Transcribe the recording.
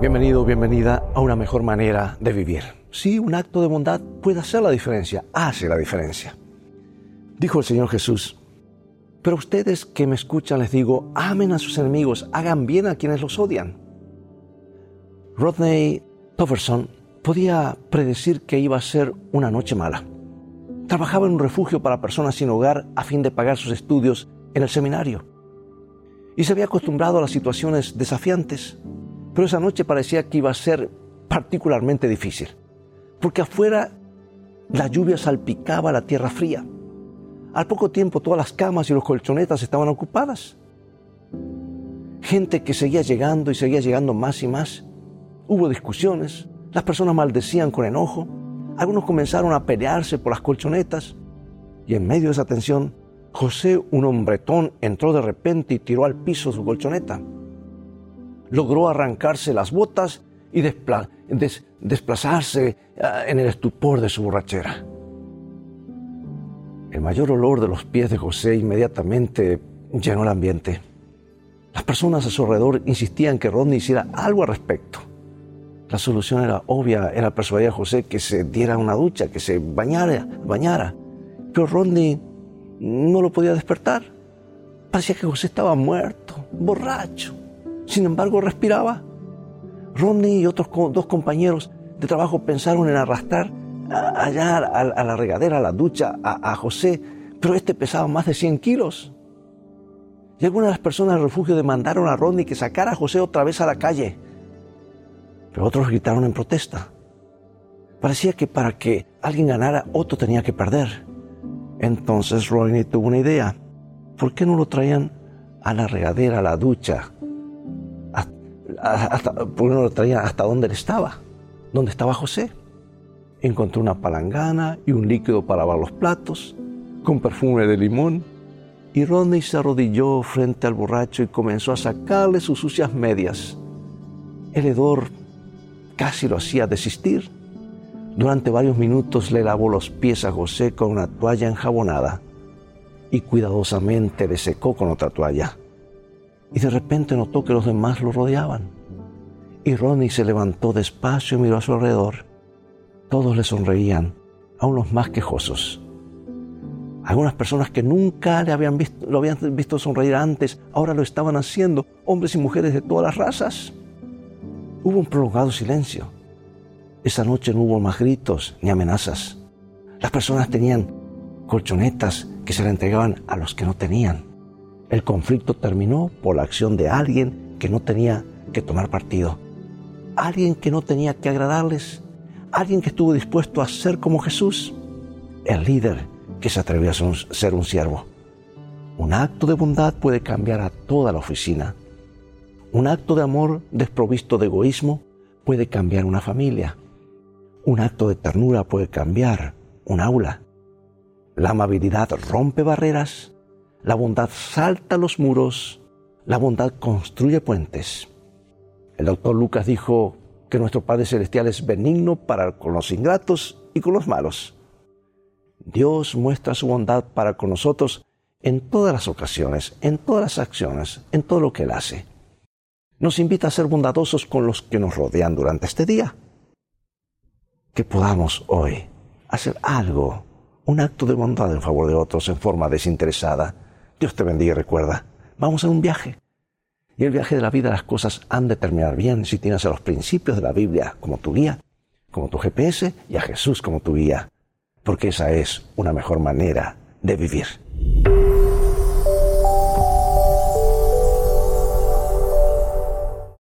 Bienvenido, bienvenida a una mejor manera de vivir. Sí, un acto de bondad puede hacer la diferencia, hace la diferencia. Dijo el Señor Jesús, pero ustedes que me escuchan les digo, amen a sus enemigos, hagan bien a quienes los odian. Rodney Tofferson podía predecir que iba a ser una noche mala. Trabajaba en un refugio para personas sin hogar a fin de pagar sus estudios en el seminario. Y se había acostumbrado a las situaciones desafiantes. Pero esa noche parecía que iba a ser particularmente difícil. Porque afuera la lluvia salpicaba la tierra fría. Al poco tiempo todas las camas y los colchonetas estaban ocupadas. Gente que seguía llegando y seguía llegando más y más. Hubo discusiones, las personas maldecían con enojo, algunos comenzaron a pelearse por las colchonetas y en medio de esa tensión, José, un hombretón, entró de repente y tiró al piso su colchoneta. Logró arrancarse las botas y desplazarse ah, en el estupor de su borrachera. El mayor olor de los pies de José inmediatamente llenó el ambiente. Las personas a su alrededor insistían que Rodney hiciera algo al respecto. La solución era obvia, era persuadir a José que se diera una ducha, que se bañara, bañara. Pero Rodney no lo podía despertar. Parecía que José estaba muerto, borracho. Sin embargo, respiraba. Rodney y otros dos compañeros de trabajo pensaron en arrastrar allá a, la regadera, a la ducha, a, José, pero este pesaba más de 100 kilos. Y algunas de las personas del refugio demandaron a Rodney que sacara a José otra vez a la calle. Pero otros gritaron en protesta. Parecía que para que alguien ganara, otro tenía que perder. Entonces Rodney tuvo una idea. ¿Por qué no lo traían a la regadera, a la ducha? Hasta, ¿Por qué no lo traían hasta donde él estaba? ¿Dónde estaba José? encontró una palangana y un líquido para lavar los platos, con perfume de limón, y Rodney se arrodilló frente al borracho y comenzó a sacarle sus sucias medias. El hedor casi lo hacía desistir. Durante varios minutos le lavó los pies a José con una toalla enjabonada y cuidadosamente le secó con otra toalla. Y de repente notó que los demás lo rodeaban. Y Rodney se levantó despacio y miró a su alrededor. Todos le sonreían, aún los más quejosos. Algunas personas que nunca le habían visto, lo habían visto sonreír antes, ahora lo estaban haciendo, hombres y mujeres de todas las razas. Hubo un prolongado silencio. Esa noche no hubo más gritos ni amenazas. Las personas tenían colchonetas que se le entregaban a los que no tenían. El conflicto terminó por la acción de alguien que no tenía que tomar partido. Alguien que no tenía que agradarles alguien que estuvo dispuesto a ser como Jesús, el líder que se atrevió a ser un siervo. Un acto de bondad puede cambiar a toda la oficina. Un acto de amor desprovisto de egoísmo puede cambiar una familia. Un acto de ternura puede cambiar un aula. La amabilidad rompe barreras. La bondad salta los muros. La bondad construye puentes. El doctor Lucas dijo, que nuestro Padre Celestial es benigno para con los ingratos y con los malos. Dios muestra su bondad para con nosotros en todas las ocasiones, en todas las acciones, en todo lo que Él hace. Nos invita a ser bondadosos con los que nos rodean durante este día. Que podamos hoy hacer algo, un acto de bondad en favor de otros en forma desinteresada. Dios te bendiga y recuerda, vamos a un viaje. Y el viaje de la vida las cosas han de terminar bien si tienes a los principios de la Biblia como tu guía, como tu GPS y a Jesús como tu guía, porque esa es una mejor manera de vivir.